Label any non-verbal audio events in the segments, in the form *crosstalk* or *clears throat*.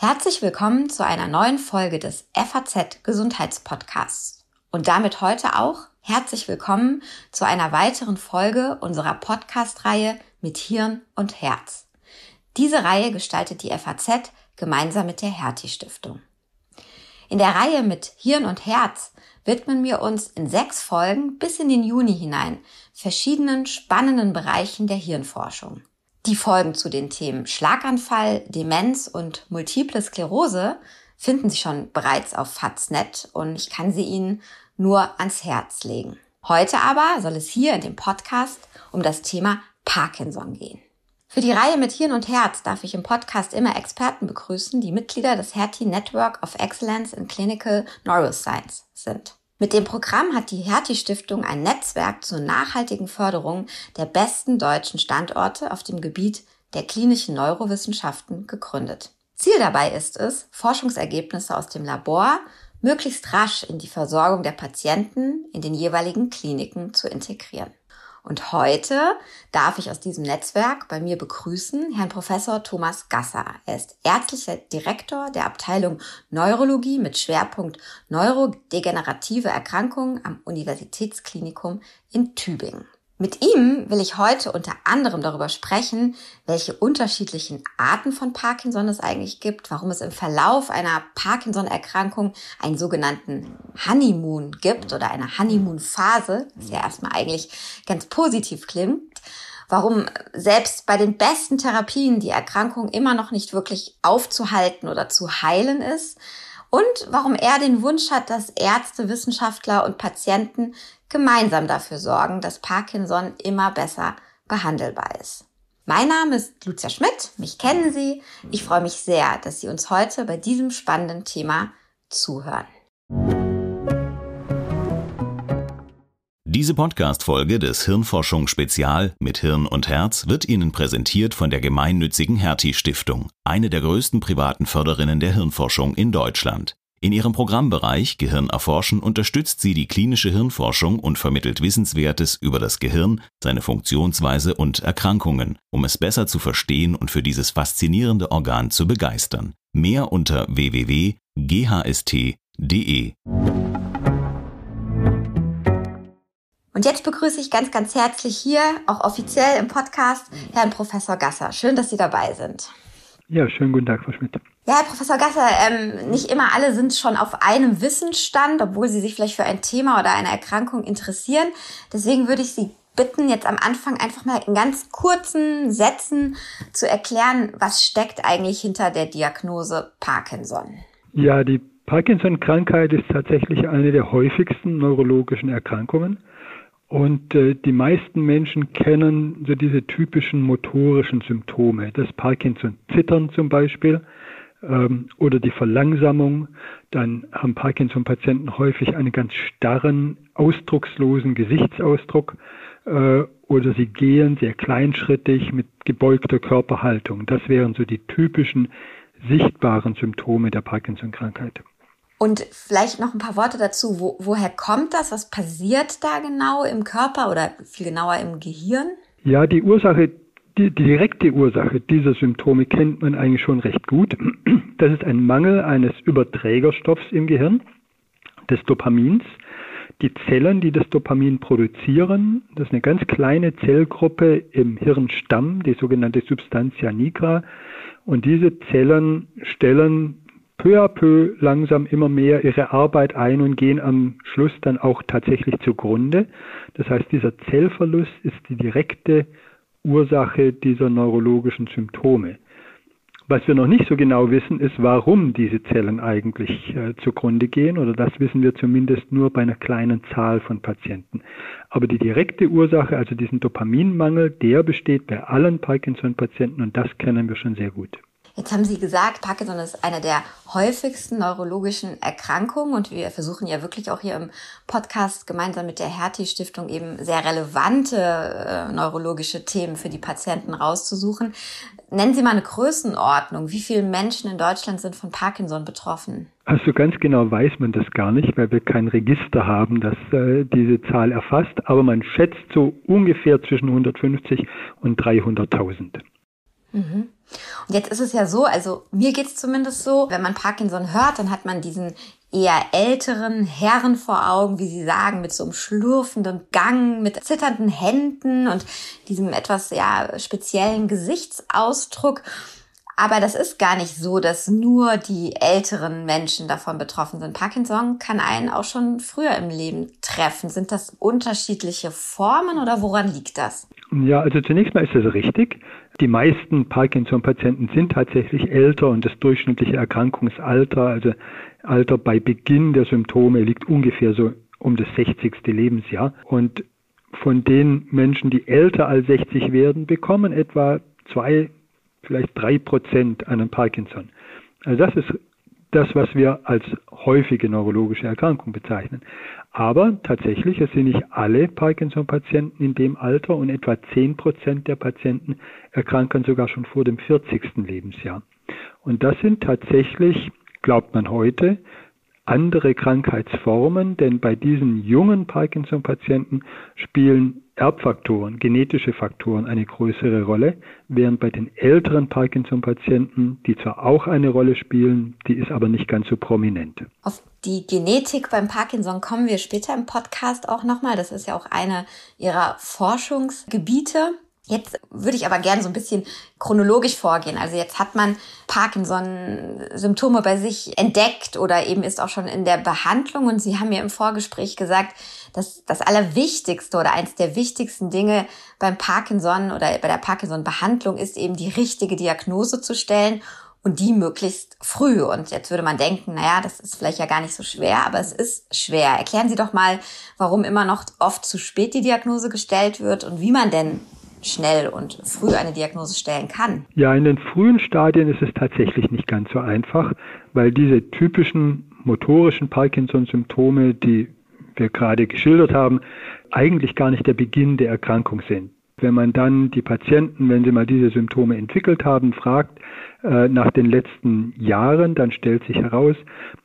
Herzlich willkommen zu einer neuen Folge des FAZ Gesundheitspodcasts. Und damit heute auch herzlich willkommen zu einer weiteren Folge unserer Podcast-Reihe mit Hirn und Herz. Diese Reihe gestaltet die FAZ gemeinsam mit der Hertie Stiftung. In der Reihe mit Hirn und Herz widmen wir uns in sechs Folgen bis in den Juni hinein verschiedenen spannenden Bereichen der Hirnforschung. Die Folgen zu den Themen Schlaganfall, Demenz und Multiple Sklerose finden Sie schon bereits auf Faznet und ich kann sie Ihnen nur ans Herz legen. Heute aber soll es hier in dem Podcast um das Thema Parkinson gehen. Für die Reihe mit Hirn und Herz darf ich im Podcast immer Experten begrüßen, die Mitglieder des Hertie Network of Excellence in Clinical Neuroscience sind. Mit dem Programm hat die Hertie Stiftung ein Netzwerk zur nachhaltigen Förderung der besten deutschen Standorte auf dem Gebiet der klinischen Neurowissenschaften gegründet. Ziel dabei ist es, Forschungsergebnisse aus dem Labor möglichst rasch in die Versorgung der Patienten in den jeweiligen Kliniken zu integrieren. Und heute darf ich aus diesem Netzwerk bei mir begrüßen Herrn Professor Thomas Gasser. Er ist ärztlicher Direktor der Abteilung Neurologie mit Schwerpunkt neurodegenerative Erkrankungen am Universitätsklinikum in Tübingen. Mit ihm will ich heute unter anderem darüber sprechen, welche unterschiedlichen Arten von Parkinson es eigentlich gibt, warum es im Verlauf einer Parkinson-Erkrankung einen sogenannten Honeymoon gibt oder eine Honeymoon-Phase, was ja erstmal eigentlich ganz positiv klingt, warum selbst bei den besten Therapien die Erkrankung immer noch nicht wirklich aufzuhalten oder zu heilen ist, und warum er den Wunsch hat, dass Ärzte, Wissenschaftler und Patienten gemeinsam dafür sorgen, dass Parkinson immer besser behandelbar ist. Mein Name ist Lucia Schmidt, mich kennen Sie. Ich freue mich sehr, dass Sie uns heute bei diesem spannenden Thema zuhören. Diese Podcast-Folge des Hirnforschung Spezial mit Hirn und Herz wird Ihnen präsentiert von der gemeinnützigen Hertie Stiftung, eine der größten privaten Förderinnen der Hirnforschung in Deutschland. In ihrem Programmbereich Gehirn erforschen unterstützt sie die klinische Hirnforschung und vermittelt Wissenswertes über das Gehirn, seine Funktionsweise und Erkrankungen, um es besser zu verstehen und für dieses faszinierende Organ zu begeistern. Mehr unter www.ghst.de. Und jetzt begrüße ich ganz, ganz herzlich hier, auch offiziell im Podcast, Herrn Professor Gasser. Schön, dass Sie dabei sind. Ja, schönen guten Tag, Frau Schmidt. Ja, Herr Professor Gasser, ähm, nicht immer alle sind schon auf einem Wissensstand, obwohl sie sich vielleicht für ein Thema oder eine Erkrankung interessieren. Deswegen würde ich Sie bitten, jetzt am Anfang einfach mal in ganz kurzen Sätzen zu erklären, was steckt eigentlich hinter der Diagnose Parkinson. Ja, die Parkinson-Krankheit ist tatsächlich eine der häufigsten neurologischen Erkrankungen. Und äh, die meisten Menschen kennen so diese typischen motorischen Symptome, das Parkinson-Zittern zum Beispiel ähm, oder die Verlangsamung. Dann haben Parkinson-Patienten häufig einen ganz starren, ausdruckslosen Gesichtsausdruck äh, oder sie gehen sehr kleinschrittig mit gebeugter Körperhaltung. Das wären so die typischen sichtbaren Symptome der Parkinson-Krankheit. Und vielleicht noch ein paar Worte dazu. Wo, woher kommt das? Was passiert da genau im Körper oder viel genauer im Gehirn? Ja, die Ursache, die, direkte Ursache dieser Symptome kennt man eigentlich schon recht gut. *clears throat* Das ist ein Mangel eines Überträgerstoffs im Gehirn, des Dopamins. Die Zellen, die das Dopamin produzieren, das ist eine ganz kleine Zellgruppe im Hirnstamm, die sogenannte Substantia nigra. Und diese Zellen stellen peu à peu langsam immer mehr ihre Arbeit ein und gehen am Schluss dann auch tatsächlich zugrunde. Das heißt, dieser Zellverlust ist die direkte Ursache dieser neurologischen Symptome. Was wir noch nicht so genau wissen, ist, warum diese Zellen eigentlich äh, zugrunde gehen, oder das wissen wir zumindest nur bei einer kleinen Zahl von Patienten. Aber die direkte Ursache, also diesen Dopaminmangel, der besteht bei allen Parkinson-Patienten und das kennen wir schon sehr gut. Jetzt haben Sie gesagt, Parkinson ist eine der häufigsten neurologischen Erkrankungen und wir versuchen ja wirklich auch hier im Podcast gemeinsam mit der Hertie Stiftung eben sehr relevante äh, neurologische Themen für die Patienten rauszusuchen. Nennen Sie mal eine Größenordnung. Wie viele Menschen in Deutschland sind von Parkinson betroffen? Also ganz genau weiß man das gar nicht, weil wir kein Register haben, das äh, diese Zahl erfasst. Aber man schätzt so ungefähr zwischen 150 und 300.000. Und jetzt ist es ja so, also mir geht's zumindest so, wenn man Parkinson hört, dann hat man diesen eher älteren Herren vor Augen, wie Sie sagen, mit so einem schlurfenden Gang, mit zitternden Händen und diesem etwas ja speziellen Gesichtsausdruck. Aber das ist gar nicht so, dass nur die älteren Menschen davon betroffen sind. Parkinson kann einen auch schon früher im Leben treffen. Sind das unterschiedliche Formen oder woran liegt das? Ja, also zunächst mal ist das richtig. Die meisten Parkinson-Patienten sind tatsächlich älter und das durchschnittliche Erkrankungsalter, also Alter bei Beginn der Symptome, liegt ungefähr so um das 60. Lebensjahr. Und von den Menschen, die älter als 60 werden, bekommen etwa zwei vielleicht drei Prozent einen Parkinson. Also das ist das, was wir als häufige neurologische Erkrankung bezeichnen. Aber tatsächlich, es sind nicht alle Parkinson-Patienten in dem Alter und etwa zehn Prozent der Patienten erkranken sogar schon vor dem 40. Lebensjahr. Und das sind tatsächlich, glaubt man heute, andere Krankheitsformen, denn bei diesen jungen Parkinson-Patienten spielen Erbfaktoren, genetische Faktoren eine größere Rolle, während bei den älteren Parkinson-Patienten, die zwar auch eine Rolle spielen, die ist aber nicht ganz so prominent. Auf die Genetik beim Parkinson kommen wir später im Podcast auch nochmal. Das ist ja auch eine Ihrer Forschungsgebiete. Jetzt würde ich aber gerne so ein bisschen chronologisch vorgehen. Also jetzt hat man Parkinson-Symptome bei sich entdeckt oder eben ist auch schon in der Behandlung. Und Sie haben mir im Vorgespräch gesagt, dass das Allerwichtigste oder eins der wichtigsten Dinge beim Parkinson oder bei der Parkinson-Behandlung ist eben die richtige Diagnose zu stellen und die möglichst früh. Und jetzt würde man denken, naja, das ist vielleicht ja gar nicht so schwer, aber es ist schwer. Erklären Sie doch mal, warum immer noch oft zu spät die Diagnose gestellt wird und wie man denn schnell und früh eine Diagnose stellen kann? Ja, in den frühen Stadien ist es tatsächlich nicht ganz so einfach, weil diese typischen motorischen Parkinson-Symptome, die wir gerade geschildert haben, eigentlich gar nicht der Beginn der Erkrankung sind. Wenn man dann die Patienten, wenn sie mal diese Symptome entwickelt haben, fragt äh, nach den letzten Jahren, dann stellt sich heraus,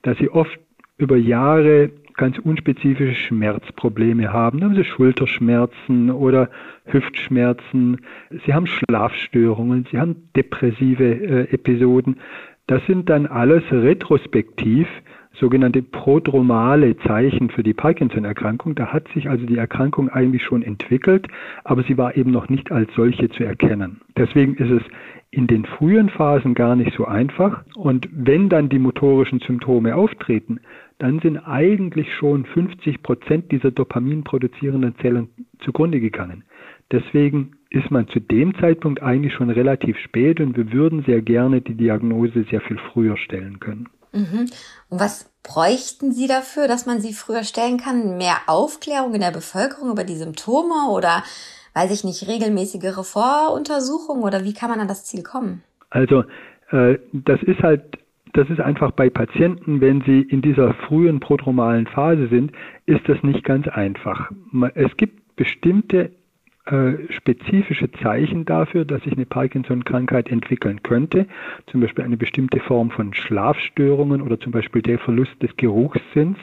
dass sie oft über Jahre ganz unspezifische Schmerzprobleme haben. Dann haben sie Schulterschmerzen oder Hüftschmerzen, sie haben Schlafstörungen, sie haben depressive äh, Episoden. Das sind dann alles retrospektiv sogenannte prodromale Zeichen für die Parkinson-Erkrankung. Da hat sich also die Erkrankung eigentlich schon entwickelt, aber sie war eben noch nicht als solche zu erkennen. Deswegen ist es in den frühen Phasen gar nicht so einfach. Und wenn dann die motorischen Symptome auftreten, dann sind eigentlich schon 50 Prozent dieser Dopamin produzierenden Zellen zugrunde gegangen. Deswegen ist man zu dem Zeitpunkt eigentlich schon relativ spät und wir würden sehr gerne die Diagnose sehr viel früher stellen können. Mhm. Und was bräuchten Sie dafür, dass man sie früher stellen kann? Mehr Aufklärung in der Bevölkerung über die Symptome oder, weiß ich nicht, regelmäßigere Voruntersuchungen oder wie kann man an das Ziel kommen? Also, äh, das ist halt das ist einfach bei Patienten, wenn sie in dieser frühen prodromalen Phase sind, ist das nicht ganz einfach. Es gibt bestimmte äh, spezifische Zeichen dafür, dass sich eine Parkinson-Krankheit entwickeln könnte, zum Beispiel eine bestimmte Form von Schlafstörungen oder zum Beispiel der Verlust des Geruchssinns.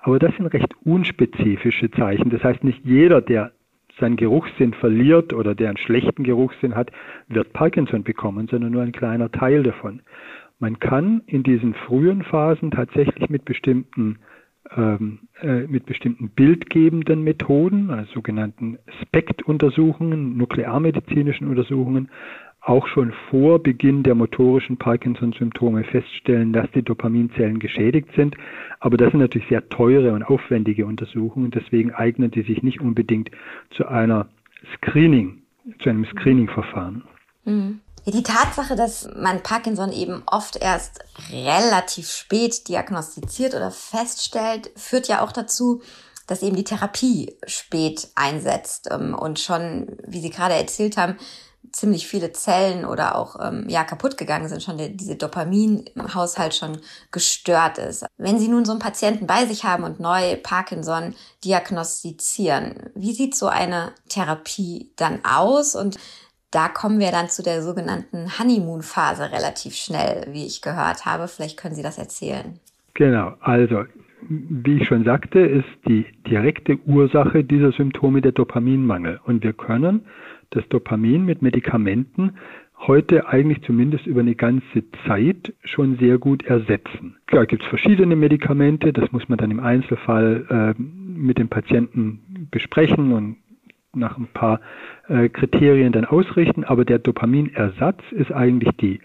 Aber das sind recht unspezifische Zeichen. Das heißt, nicht jeder, der seinen Geruchssinn verliert oder der einen schlechten Geruchssinn hat, wird Parkinson bekommen, sondern nur ein kleiner Teil davon. Man kann in diesen frühen Phasen tatsächlich mit bestimmten ähm, äh, mit bestimmten bildgebenden Methoden, also sogenannten SPECT-Untersuchungen, nuklearmedizinischen Untersuchungen, auch schon vor Beginn der motorischen Parkinson-Symptome feststellen, dass die Dopaminzellen geschädigt sind. Aber das sind natürlich sehr teure und aufwendige Untersuchungen. Deswegen eignen die sich nicht unbedingt zu einer Screening, zu einem Screening-Verfahren. Mhm. Die Tatsache, dass man Parkinson eben oft erst relativ spät diagnostiziert oder feststellt, führt ja auch dazu, dass eben die Therapie spät einsetzt ähm, und schon, wie Sie gerade erzählt haben, ziemlich viele Zellen oder auch ähm, ja kaputt gegangen sind, schon der, diese Haushalt schon gestört ist. Wenn Sie nun so einen Patienten bei sich haben und neu Parkinson diagnostizieren, wie sieht so eine Therapie dann aus und da kommen wir dann zu der sogenannten Honeymoon-Phase relativ schnell, wie ich gehört habe. Vielleicht können Sie das erzählen. Genau, also wie ich schon sagte, ist die direkte Ursache dieser Symptome der Dopaminmangel. Und wir können das Dopamin mit Medikamenten heute eigentlich zumindest über eine ganze Zeit schon sehr gut ersetzen. Klar gibt es verschiedene Medikamente, das muss man dann im Einzelfall äh, mit dem Patienten besprechen und nach ein paar äh, Kriterien dann ausrichten, aber der Dopaminersatz ist eigentlich die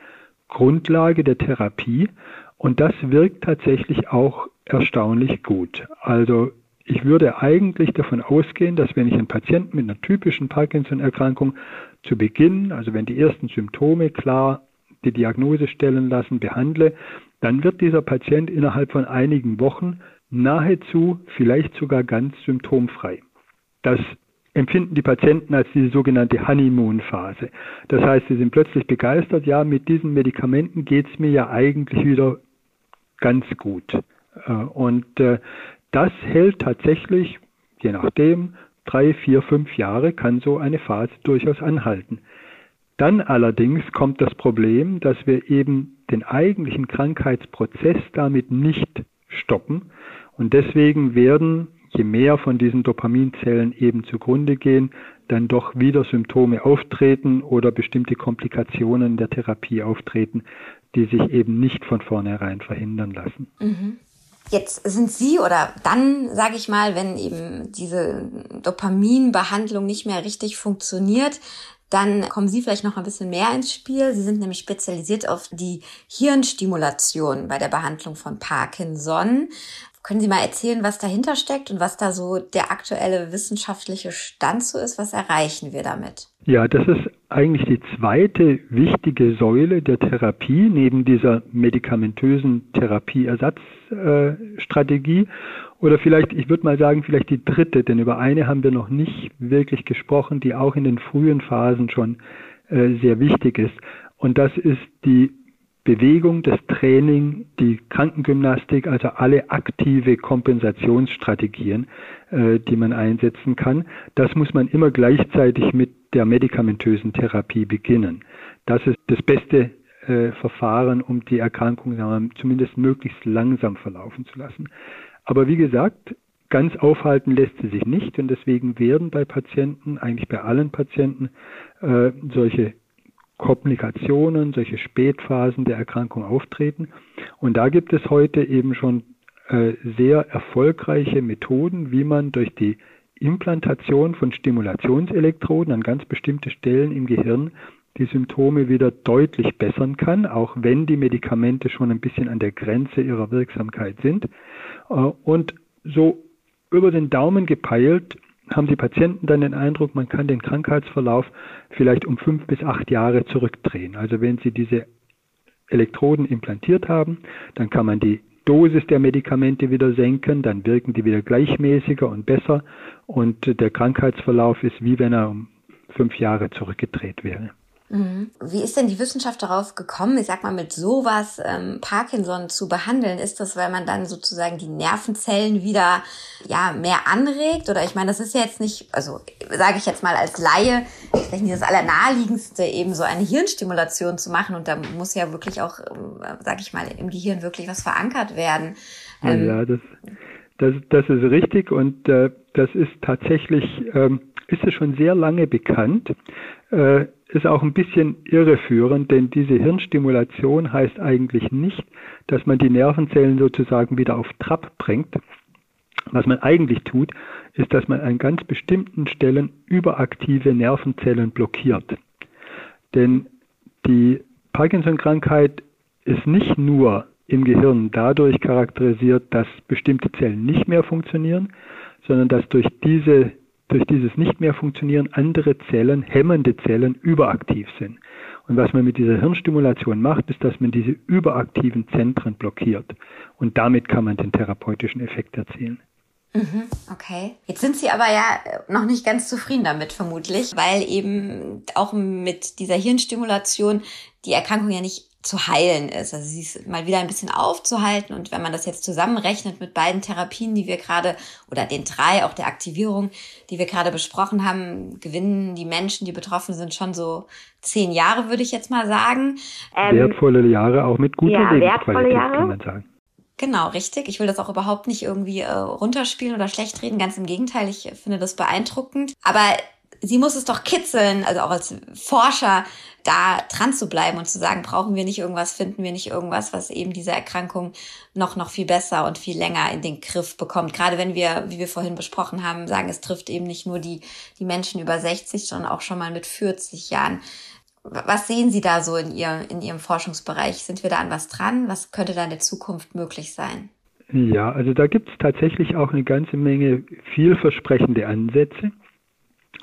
Grundlage der Therapie und das wirkt tatsächlich auch erstaunlich gut. Also ich würde eigentlich davon ausgehen, dass wenn ich einen Patienten mit einer typischen Parkinson-Erkrankung zu Beginn, also wenn die ersten Symptome klar die Diagnose stellen lassen, behandle, dann wird dieser Patient innerhalb von einigen Wochen nahezu, vielleicht sogar ganz symptomfrei. Das empfinden die Patienten als diese sogenannte Honeymoon-Phase. Das heißt, sie sind plötzlich begeistert, ja, mit diesen Medikamenten geht es mir ja eigentlich wieder ganz gut. Äh, und äh, das hält tatsächlich, je nachdem, drei, vier, fünf Jahre kann so eine Phase durchaus anhalten. Dann allerdings kommt das Problem, dass wir eben den eigentlichen Krankheitsprozess damit nicht stoppen. Und deswegen werden, je mehr von diesen Dopaminzellen eben zugrunde gehen, dann doch wieder Symptome auftreten oder bestimmte Komplikationen der Therapie auftreten, die sich eben nicht von vornherein verhindern lassen. Mhm. Jetzt sind Sie oder dann, sage ich mal, wenn eben diese Dopaminbehandlung nicht mehr richtig funktioniert, dann kommen Sie vielleicht noch ein bisschen mehr ins Spiel. Sie sind nämlich spezialisiert auf die Hirnstimulation bei der Behandlung von Parkinson. Können Sie mal erzählen, was dahinter steckt und was da so der aktuelle wissenschaftliche Stand so ist? Was erreichen wir damit? Ja, das ist eigentlich die zweite wichtige Säule der Therapie neben dieser medikamentösen Therapieersatzstrategie. Oder vielleicht, ich würde mal sagen, vielleicht die dritte, denn über eine haben wir noch nicht wirklich gesprochen, die auch in den frühen Phasen schon äh, sehr wichtig ist. Und das ist die Bewegung, das Training, die Krankengymnastik, also alle aktive Kompensationsstrategien, äh, die man einsetzen kann. Das muss man immer gleichzeitig mit der medikamentösen Therapie beginnen. Das ist das beste äh, Verfahren, um die Erkrankung wir, zumindest möglichst langsam verlaufen zu lassen. Aber wie gesagt, ganz aufhalten lässt sie sich nicht und deswegen werden bei Patienten, eigentlich bei allen Patienten, äh, solche Komplikationen, solche Spätphasen der Erkrankung auftreten. Und da gibt es heute eben schon äh, sehr erfolgreiche Methoden, wie man durch die Implantation von Stimulationselektroden an ganz bestimmte Stellen im Gehirn die Symptome wieder deutlich bessern kann, auch wenn die Medikamente schon ein bisschen an der Grenze ihrer Wirksamkeit sind. Äh, und so über den Daumen gepeilt haben die Patienten dann den Eindruck, man kann den Krankheitsverlauf vielleicht um fünf bis acht Jahre zurückdrehen. Also wenn Sie diese Elektroden implantiert haben, dann kann man die Dosis der Medikamente wieder senken, dann wirken die wieder gleichmäßiger und besser und der Krankheitsverlauf ist wie wenn er um fünf Jahre zurückgedreht wäre. Mhm. Wie ist denn die Wissenschaft darauf gekommen, ich sag mal, mit sowas ähm, Parkinson zu behandeln? Ist das, weil man dann sozusagen die Nervenzellen wieder ja mehr anregt? Oder ich meine, das ist ja jetzt nicht, also sage ich jetzt mal als Laie, vielleicht nicht das Allernaheliegendste, eben so eine Hirnstimulation zu machen. Und da muss ja wirklich auch, ähm, sage ich mal, im Gehirn wirklich was verankert werden. Ähm, ja, das, das, das ist richtig und äh, das ist tatsächlich, ähm, ist es schon sehr lange bekannt. Äh, ist auch ein bisschen irreführend, denn diese Hirnstimulation heißt eigentlich nicht, dass man die Nervenzellen sozusagen wieder auf Trab bringt. Was man eigentlich tut, ist, dass man an ganz bestimmten Stellen überaktive Nervenzellen blockiert. Denn die Parkinson-Krankheit ist nicht nur im Gehirn dadurch charakterisiert, dass bestimmte Zellen nicht mehr funktionieren, sondern dass durch diese durch dieses nicht mehr funktionieren andere Zellen, hemmende Zellen, überaktiv sind. Und was man mit dieser Hirnstimulation macht, ist, dass man diese überaktiven Zentren blockiert. Und damit kann man den therapeutischen Effekt erzielen. Mhm, okay. Jetzt sind Sie aber ja noch nicht ganz zufrieden damit, vermutlich, weil eben auch mit dieser Hirnstimulation die Erkrankung ja nicht zu heilen ist. Also sie ist mal wieder ein bisschen aufzuhalten. Und wenn man das jetzt zusammenrechnet mit beiden Therapien, die wir gerade, oder den drei, auch der Aktivierung, die wir gerade besprochen haben, gewinnen die Menschen, die betroffen sind, schon so zehn Jahre, würde ich jetzt mal sagen. Ähm, wertvolle Jahre, auch mit guter ja, Lebensqualität, kann man sagen. Genau, richtig. Ich will das auch überhaupt nicht irgendwie äh, runterspielen oder schlecht reden. Ganz im Gegenteil, ich finde das beeindruckend. Aber sie muss es doch kitzeln, also auch als Forscher da dran zu bleiben und zu sagen, brauchen wir nicht irgendwas, finden wir nicht irgendwas, was eben diese Erkrankung noch, noch viel besser und viel länger in den Griff bekommt. Gerade wenn wir, wie wir vorhin besprochen haben, sagen, es trifft eben nicht nur die, die Menschen über 60, sondern auch schon mal mit 40 Jahren. Was sehen Sie da so in, Ihr, in Ihrem Forschungsbereich? Sind wir da an was dran? Was könnte da in der Zukunft möglich sein? Ja, also da gibt es tatsächlich auch eine ganze Menge vielversprechende Ansätze.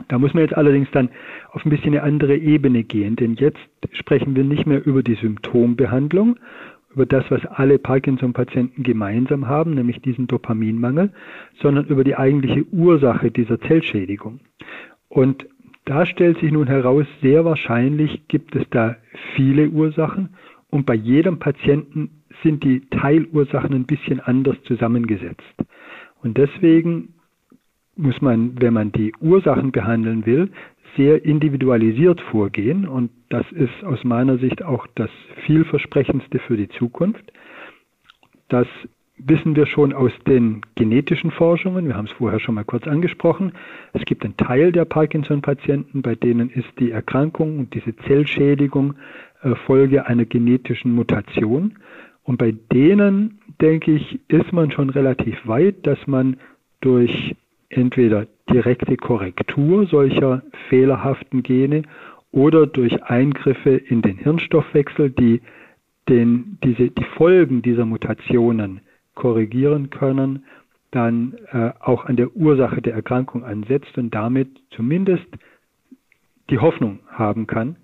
Da muss man jetzt allerdings dann auf ein bisschen eine andere Ebene gehen, denn jetzt sprechen wir nicht mehr über die Symptombehandlung, über das, was alle Parkinson-Patienten gemeinsam haben, nämlich diesen Dopaminmangel, sondern über die eigentliche Ursache dieser Zellschädigung. Und da stellt sich nun heraus, sehr wahrscheinlich gibt es da viele Ursachen und bei jedem Patienten sind die Teilursachen ein bisschen anders zusammengesetzt. Und deswegen muss man, wenn man die Ursachen behandeln will, sehr individualisiert vorgehen. Und das ist aus meiner Sicht auch das vielversprechendste für die Zukunft. Das wissen wir schon aus den genetischen Forschungen. Wir haben es vorher schon mal kurz angesprochen. Es gibt einen Teil der Parkinson-Patienten, bei denen ist die Erkrankung und diese Zellschädigung äh, Folge einer genetischen Mutation. Und bei denen, denke ich, ist man schon relativ weit, dass man durch entweder direkte Korrektur solcher fehlerhaften Gene oder durch Eingriffe in den Hirnstoffwechsel, die den, diese, die Folgen dieser Mutationen korrigieren können, dann äh, auch an der Ursache der Erkrankung ansetzt und damit zumindest die Hoffnung haben kann,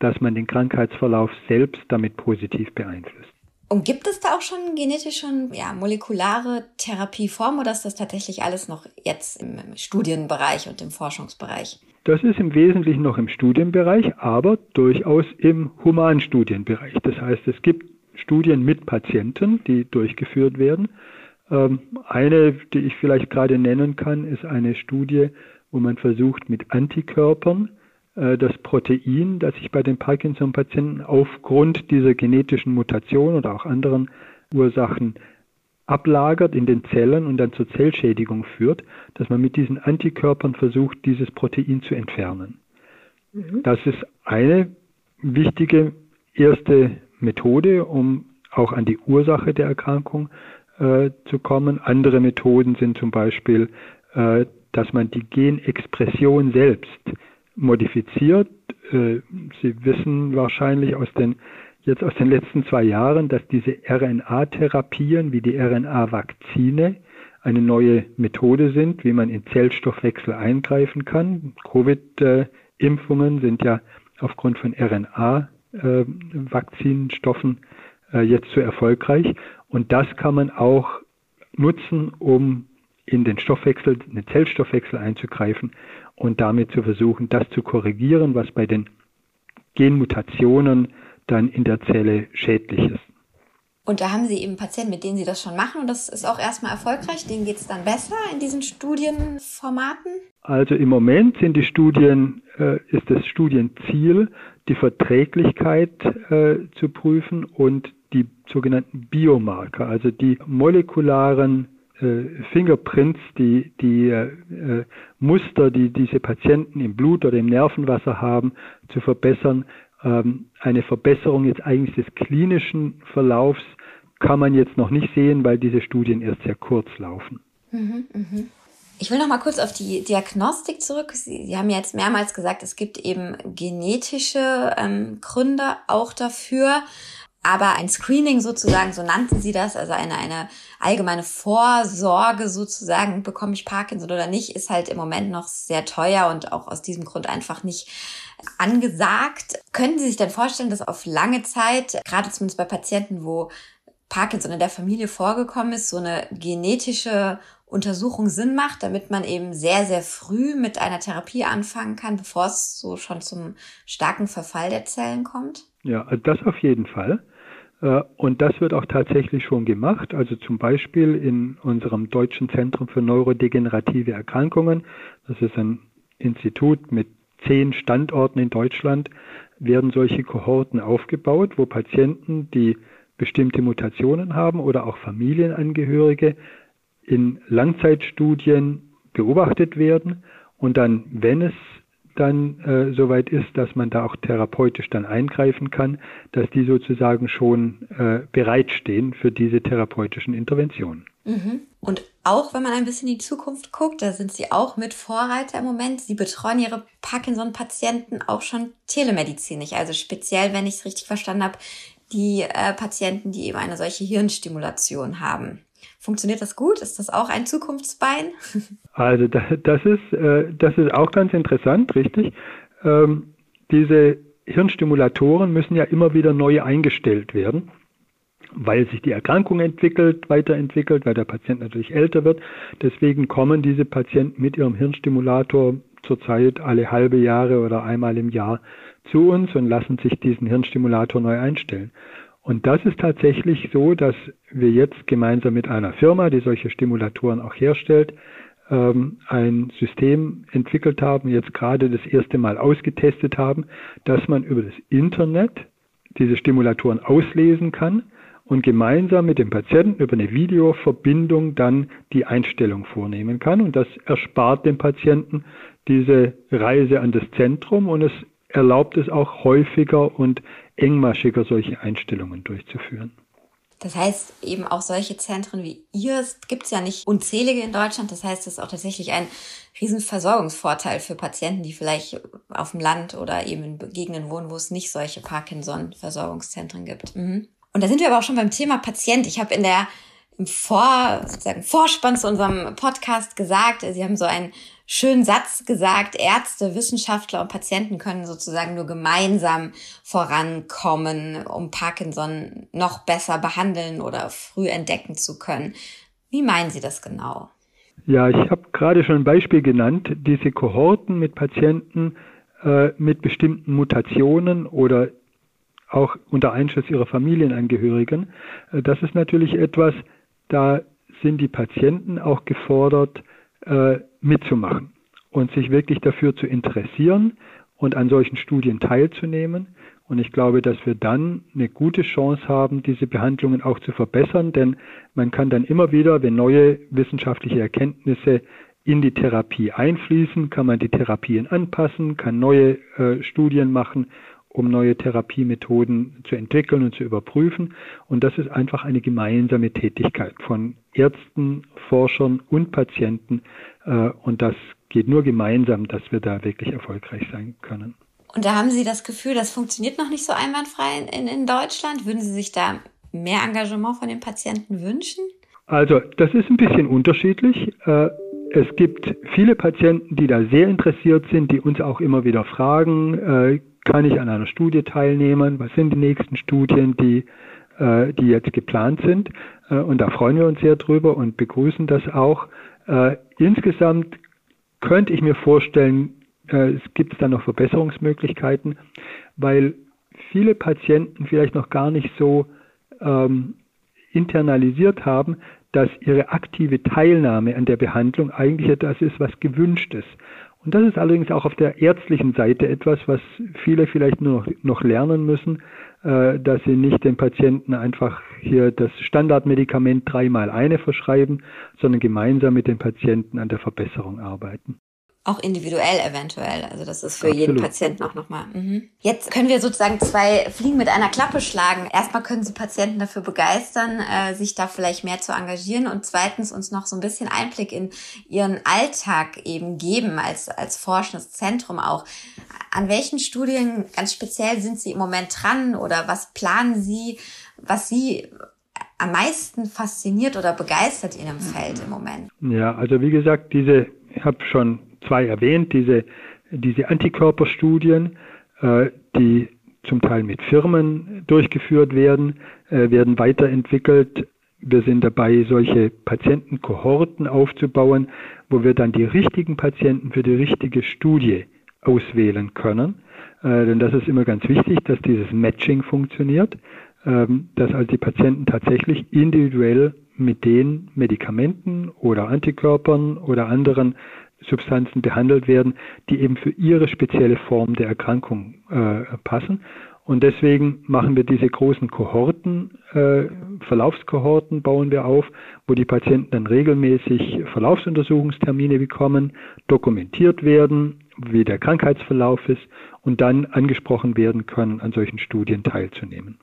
dass man den Krankheitsverlauf selbst damit positiv beeinflusst. Und gibt es da auch schon genetische, ja, molekulare Therapieformen oder ist das tatsächlich alles noch jetzt im Studienbereich und im Forschungsbereich? Das ist im Wesentlichen noch im Studienbereich, aber durchaus im Humanstudienbereich. Das heißt, es gibt Studien mit Patienten, die durchgeführt werden. Ähm, eine, die ich vielleicht gerade nennen kann, ist eine Studie, wo man versucht, mit Antikörpern das Protein, das sich bei den Parkinson-Patienten aufgrund dieser genetischen Mutation oder auch anderen Ursachen ablagert in den Zellen und dann zur Zellschädigung führt, dass man mit diesen Antikörpern versucht, dieses Protein zu entfernen. Mhm. Das ist eine wichtige erste Methode, um auch an die Ursache der Erkrankung äh, zu kommen. Andere Methoden sind zum Beispiel, äh, dass man die Genexpression selbst modifiziert. Äh, Sie wissen wahrscheinlich aus den jetzt aus den letzten zwei Jahren, dass diese RNA-Therapien wie die RNA-Vakzine eine neue Methode sind, wie man in Zellstoffwechsel eingreifen kann. Covid-Impfungen sind ja aufgrund von RNA-Vakzinstoffen äh, jetzt so erfolgreich. Und das kann man auch nutzen, um in den Stoffwechsel, in den Zellstoffwechsel einzugreifen und damit zu versuchen, das zu korrigieren, was bei den Genmutationen dann in der Zelle schädlich ist. Und da haben Sie eben Patienten, mit denen Sie das schon machen und das ist auch erstmal erfolgreich. Denen geht es dann besser in diesen Studienformaten? Also im Moment sind die Studien, äh, ist das Studienziel, die Verträglichkeit äh, zu prüfen und die sogenannten Biomarker, also die molekularen Fingerprints, die, die äh, Muster, die diese Patienten im Blut oder im Nervenwasser haben, zu verbessern. Ähm, eine Verbesserung jetzt eigentlich des klinischen Verlaufs kann man jetzt noch nicht sehen, weil diese Studien erst sehr kurz laufen. Mhm, mh. Ich will noch mal kurz auf die Diagnostik zurück. Sie, Sie haben jetzt mehrmals gesagt, es gibt eben genetische ähm, Gründe auch dafür. Aber ein Screening sozusagen, so nannten sie das, also eine, eine allgemeine Vorsorge sozusagen, bekomme ich Parkinson oder nicht, ist halt im Moment noch sehr teuer und auch aus diesem Grund einfach nicht angesagt. Können Sie sich denn vorstellen, dass auf lange Zeit, gerade zumindest bei Patienten, wo Parkinson in der Familie vorgekommen ist, so eine genetische Untersuchung Sinn macht, damit man eben sehr, sehr früh mit einer Therapie anfangen kann, bevor es so schon zum starken Verfall der Zellen kommt? Ja, das auf jeden Fall. Äh, und das wird auch tatsächlich schon gemacht. Also zum Beispiel in unserem Deutschen Zentrum für neurodegenerative Erkrankungen. Das ist ein Institut mit zehn Standorten in Deutschland, werden solche Kohorten aufgebaut, wo Patienten, die bestimmte Mutationen haben oder auch Familienangehörige in Langzeitstudien beobachtet werden und dann, wenn es dann äh, soweit ist, dass man da auch therapeutisch dann eingreifen kann, dass die sozusagen schon äh, bereitstehen für diese therapeutischen Interventionen. Mhm. Und auch wenn man ein bisschen in die Zukunft guckt, da sind Sie auch mit Vorreiter im Moment. Sie betreuen Ihre Parkinson-Patienten auch schon telemedizinisch, also speziell, wenn ich es richtig verstanden habe, die äh, Patienten, die eben eine solche Hirnstimulation haben. Funktioniert das gut? Ist das auch ein Zukunftsbein? *laughs* Also das ist, äh, das ist auch ganz interessant, richtig. Ähm, diese Hirnstimulatoren müssen ja immer wieder neu eingestellt werden, weil sich die Erkrankung entwickelt, weiterentwickelt, weil der Patient natürlich älter wird. Deswegen kommen diese Patienten mit ihrem Hirnstimulator zurzeit alle halbe Jahre oder einmal im Jahr zu uns und lassen sich diesen Hirnstimulator neu einstellen. Und das ist tatsächlich so, dass wir jetzt gemeinsam mit einer Firma, die solche Stimulatoren auch herstellt, ähm, ein System entwickelt haben, jetzt gerade das erste Mal ausgetestet haben, dass man über das Internet diese Stimulatoren auslesen kann und gemeinsam mit dem Patienten über eine Videoverbindung dann die Einstellung vornehmen kann. Und das erspart dem Patienten diese Reise an das Zentrum und es erlaubt es auch häufiger und engmaschiger solche Einstellungen durchzuführen. Das heißt, eben auch solche Zentren wie ihr gibt es ja nicht unzählige in Deutschland. Das heißt, es ist auch tatsächlich ein Riesenversorgungsvorteil für Patienten, die vielleicht auf dem Land oder eben in Gegenden wohnen, wo es nicht solche Parkinson-Versorgungszentren gibt. Mhm. Und da sind wir aber auch schon beim Thema Patient. Ich habe in der im Vor, sozusagen Vorspann zu unserem Podcast gesagt, Sie haben so einen schönen Satz gesagt, Ärzte, Wissenschaftler und Patienten können sozusagen nur gemeinsam vorankommen, um Parkinson noch besser behandeln oder früh entdecken zu können. Wie meinen Sie das genau? Ja, ich habe gerade schon ein Beispiel genannt, diese Kohorten mit Patienten äh, mit bestimmten Mutationen oder auch unter Einschluss ihrer Familienangehörigen. Äh, das ist natürlich etwas, da sind die Patienten auch gefordert, äh, mitzumachen und sich wirklich dafür zu interessieren und an solchen Studien teilzunehmen. Und ich glaube, dass wir dann eine gute Chance haben, diese Behandlungen auch zu verbessern, denn man kann dann immer wieder, wenn neue wissenschaftliche Erkenntnisse in die Therapie einfließen, kann man die Therapien anpassen, kann neue äh, Studien machen um neue Therapiemethoden zu entwickeln und zu überprüfen. Und das ist einfach eine gemeinsame Tätigkeit von Ärzten, Forschern und Patienten. Äh, und das geht nur gemeinsam, dass wir da wirklich erfolgreich sein können. Und da haben Sie das Gefühl, das funktioniert noch nicht so einwandfrei in, in Deutschland. Würden Sie sich da mehr Engagement von den Patienten wünschen? Also, das ist ein bisschen unterschiedlich. Äh, es gibt viele Patienten, die da sehr interessiert sind, die uns auch immer wieder fragen, äh, kann ich an einer Studie teilnehmen? Was sind die nächsten Studien, die, äh, die jetzt geplant sind? Äh, und da freuen wir uns sehr drüber und begrüßen das auch. Äh, insgesamt könnte ich mir vorstellen, äh, es gibt da noch Verbesserungsmöglichkeiten, weil viele Patienten vielleicht noch gar nicht so ähm, internalisiert haben, dass ihre aktive Teilnahme an der Behandlung eigentlich etwas ist, was gewünscht ist. Und das ist allerdings auch auf der ärztlichen Seite etwas, was viele vielleicht nur noch, noch lernen müssen, äh, dass sie nicht den Patienten einfach hier das Standardmedikament dreimal eine verschreiben, sondern gemeinsam mit den Patienten an der Verbesserung arbeiten. Auch individuell eventuell. Also das ist für Absolut. jeden Patienten auch nochmal. Mhm. Jetzt können wir sozusagen zwei Fliegen mit einer Klappe schlagen. Erstmal können Sie Patienten dafür begeistern, äh, sich da vielleicht mehr zu engagieren und zweitens uns noch so ein bisschen Einblick in Ihren Alltag eben geben als, als forschendes Zentrum auch. An welchen Studien ganz speziell sind Sie im Moment dran oder was planen Sie, was Sie am meisten fasziniert oder begeistert in Ihrem Feld im Moment? Ja, also wie gesagt, diese, ich habe schon zwei erwähnt, diese, diese Antikörperstudien, äh, die zum Teil mit Firmen durchgeführt werden, äh, werden weiterentwickelt. Wir sind dabei, solche Patientenkohorten aufzubauen, wo wir dann die richtigen Patienten für die richtige Studie auswählen können. Äh, denn das ist immer ganz wichtig, dass dieses Matching funktioniert, ähm, dass also die Patienten tatsächlich individuell mit den Medikamenten oder Antikörpern oder anderen Substanzen behandelt werden, die eben für ihre spezielle Form der Erkrankung äh, passen. Und deswegen machen wir diese großen Kohorten äh, Verlaufskohorten bauen wir auf, wo die Patienten dann regelmäßig Verlaufsuntersuchungstermine bekommen, dokumentiert werden, wie der Krankheitsverlauf ist und dann angesprochen werden können, an solchen Studien teilzunehmen.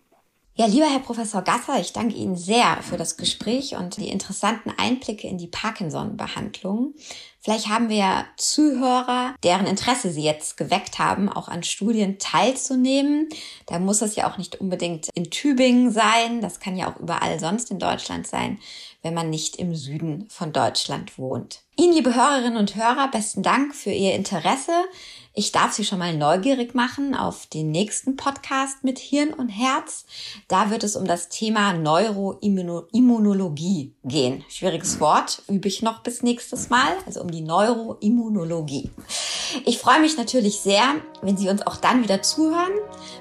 Ja, lieber Herr Professor Gasser, ich danke Ihnen sehr für das Gespräch und die interessanten Einblicke in die Parkinson-Behandlung. Vielleicht haben wir ja Zuhörer, deren Interesse Sie jetzt geweckt haben, auch an Studien teilzunehmen. Da muss es ja auch nicht unbedingt in Tübingen sein. Das kann ja auch überall sonst in Deutschland sein, wenn man nicht im Süden von Deutschland wohnt. Ihnen, liebe Hörerinnen und Hörer, besten Dank für Ihr Interesse. Ich darf Sie schon mal neugierig machen auf den nächsten Podcast mit Hirn und Herz. Da wird es um das Thema Neuroimmunologie gehen. Schwieriges Wort, übe ich noch bis nächstes Mal, also um die Neuroimmunologie. Ich freue mich natürlich sehr, wenn Sie uns auch dann wieder zuhören.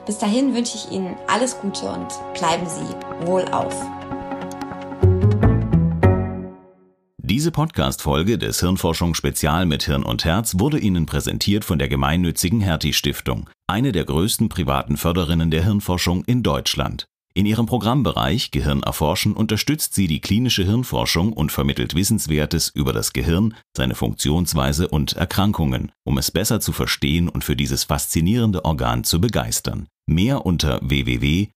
Bis dahin wünsche ich Ihnen alles Gute und bleiben Sie wohlauf. Diese Podcast-Folge des Hirnforschung Spezial mit Hirn und Herz wurde Ihnen präsentiert von der gemeinnützigen Hertie Stiftung, eine der größten privaten Förderinnen der Hirnforschung in Deutschland. In ihrem Programmbereich Gehirn erforschen unterstützt sie die klinische Hirnforschung und vermittelt Wissenswertes über das Gehirn, seine Funktionsweise und Erkrankungen, um es besser zu verstehen und für dieses faszinierende Organ zu begeistern. Mehr unter www.ghst.de